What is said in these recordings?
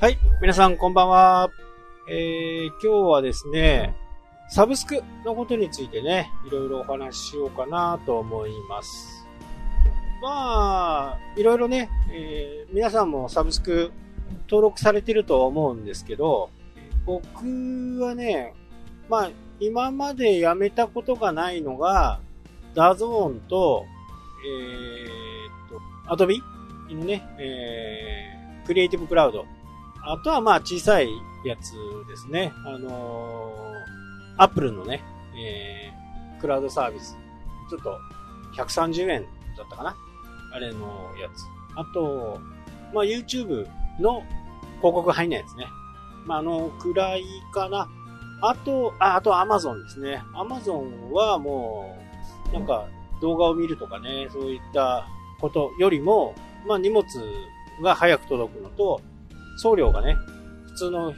はい、皆さんこんばんは。えー、今日はですね、サブスクのことについてね、いろいろお話ししようかなと思います。まあ、いろいろね、えー皆さんもサブスク登録されてると思うんですけど、僕はね、まあ、今までやめたことがないのが、 DAZN と、えー、と、 Adobeのね、えー、クリエイティブクラウド。あとはまあ小さいやつですね。あのー、アップルのね、えー、クラウドサービス。ちょっと、130円だったかなあれのやつ。あと、まあ YouTube の広告入んないやつね。まああの、くらいかな。あと、あ、あと Amazon ですね。Amazon はもう、なんか動画を見るとかね、そういったことよりも、まあ荷物が早く届くのと、送料がね、普通の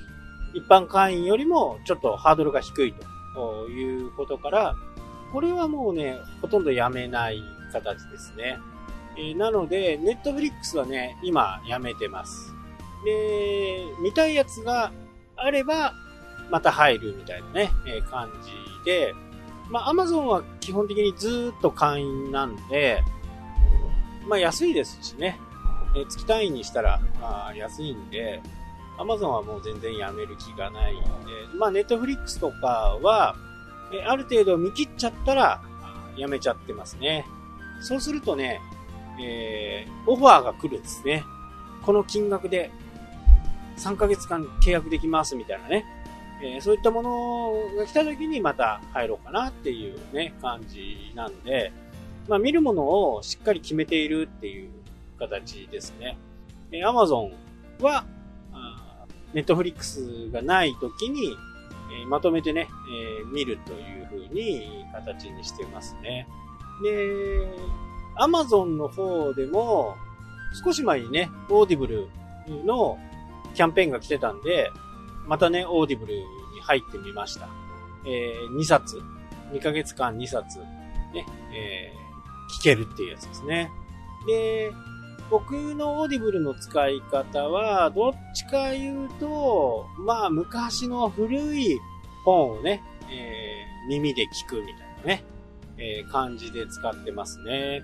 一般会員よりもちょっとハードルが低いということから、これはもうね、ほとんどやめない形ですね。えなので、ネットフリックスはね、今やめてます。で、見たいやつがあれば、また入るみたいなね、え感じで、まあ、アマゾンは基本的にずっと会員なんで、まあ、安いですしね、え月単位にしたら、まあ、安いんで、アマゾンはもう全然やめる気がないんで、まあ、ネットフリックスとかは、えある程度見切っちゃったら、やめちゃってますね。そうするとね、えーオファーが来るんですね。この金額で3ヶ月間契約できますみたいなね。えーそういったものが来た時にまた入ろうかなっていうね、感じなんで、まあ見るものをしっかり決めているっていう形ですね。えー Amazon は、ネットフリックスがない時に、えーまとめてね、えー見るという風に形にしてますね。で、Amazon の方でも、少し前にね、 Audible のキャンペーンが来てたんで、またね、 Audible に入ってみました。えー2冊、2ヶ月間2冊、ね、えー聞けるっていうやつですね。で、僕の Audible の使い方は、どっちか言うと、まあ、昔の古い本をね、えー耳で聞くみたいなね、えー感じで使ってますね。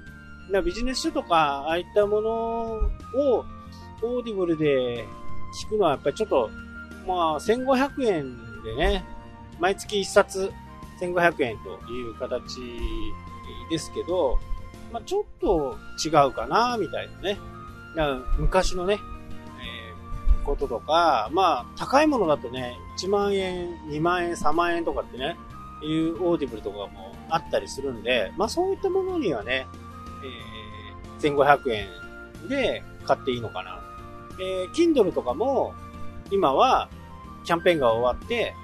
だビジネス書とか、ああいったものを、 Audible で聞くのはやっぱりちょっと、まあ、1500円でね、毎月1冊1500円という形ですけど、まあ、ちょっと違うかな、みたいなね。昔のね、えーこととか、まあ、高いものだとね、1万円、2万円、3万円とかってね、いう Audible とかもあったりするんで、まあそういったものにはね、えー1500円で買っていいのかな。えー Kindle とかも、今はキャンペーンが終わって、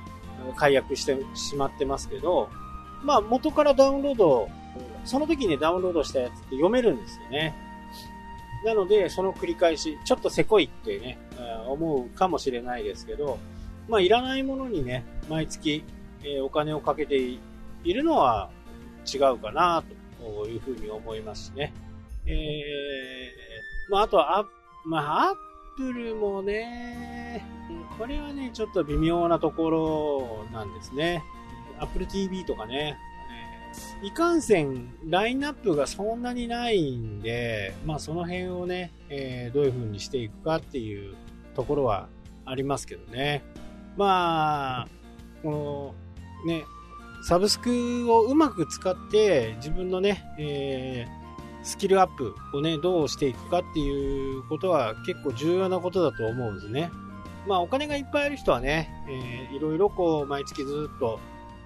解約してしまってますけど、まあ元からダウンロード、その時にダウンロードしたやつって読めるんですよね。なので、その繰り返し、ちょっとせこいってね、思うかもしれないですけど、まあいらないものにね、毎月、えお金をかけているのは違うかなというふうに思いますしね。えー、まああとはアッまあ、アップルもね、これはね、ちょっと微妙なところなんですね。Apple TV とかね。いかんせん、ラインナップがそんなにないんで、まあその辺をね、えーどういう風にしていくかっていうところはありますけどね。まあ、この、ね、サブスクをうまく使って自分のね、えースキルアップをね、どうしていくかっていうことは結構重要なことだと思うんですね。まあお金がいっぱいある人はね、えーいろいろこう毎月ずっと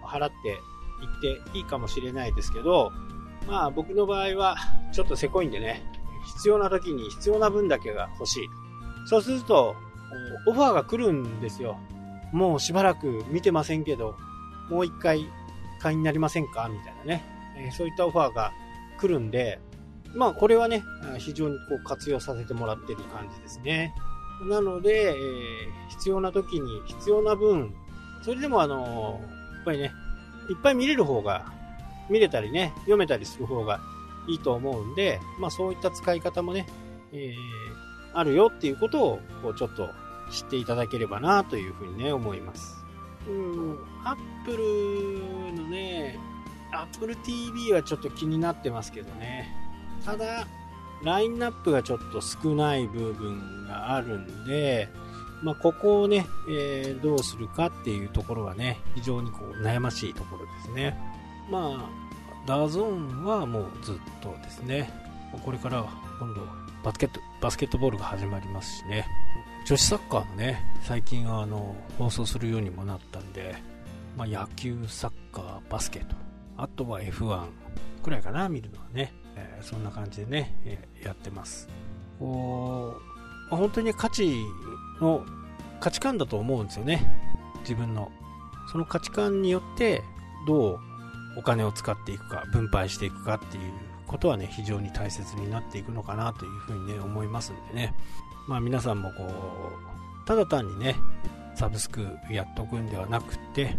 払っていっていいかもしれないですけど、まあ僕の場合はちょっとせこいんでね、必要な時に必要な分だけが欲しい。そうすると、オファーが来るんですよ。もうしばらく見てませんけど、もう一回会員になりませんか？みたいなね、えそういったオファーが来るんで、まあこれはね、非常にこう活用させてもらってる感じですね。なので、えー必要な時に必要な分、それでもあのやっぱりね、いっぱい見れる方が、見れたりね、読めたりする方がいいと思うんで、まあそういった使い方もね、えーあるよっていうことを、こうちょっと知っていただければなというふうにね、思います。うん、アップルのね、Apple TV はちょっと気になってますけどね。ただ、ラインナップがちょっと少ない部分があるんで、まあ、ここをね、えー、どうするかっていうところはね、非常にこう悩ましいところですね。まあ、 DAZN はもうずっとですね、これから今度バスケット、バスケットボールが始まりますしね、女子サッカーのね、最近あの、放送するようにもなったんで、まあ、野球、サッカー、バスケと、あとは F1 くらいかな、見るのはね。えー、そんな感じでね、えー、やってます。こう、本当に価値の、価値観だと思うんですよね。自分の。その価値観によって、どうお金を使っていくか、分配していくかっていうことはね、非常に大切になっていくのかなというふうにね、思いますんでね。まあ皆さんもこう、ただ単にね、サブスクやっとくんではなくて、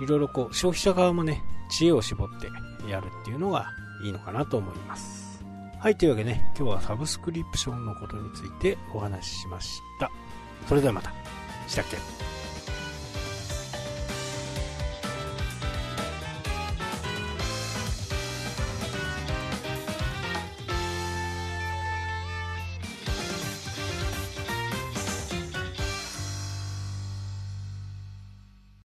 いろいろこう、消費者側もね、知恵を絞ってやるっていうのがいいのかなと思います。はい、というわけでね、今日はサブスクリプションのことについてお話ししました。それではまた。したっけ？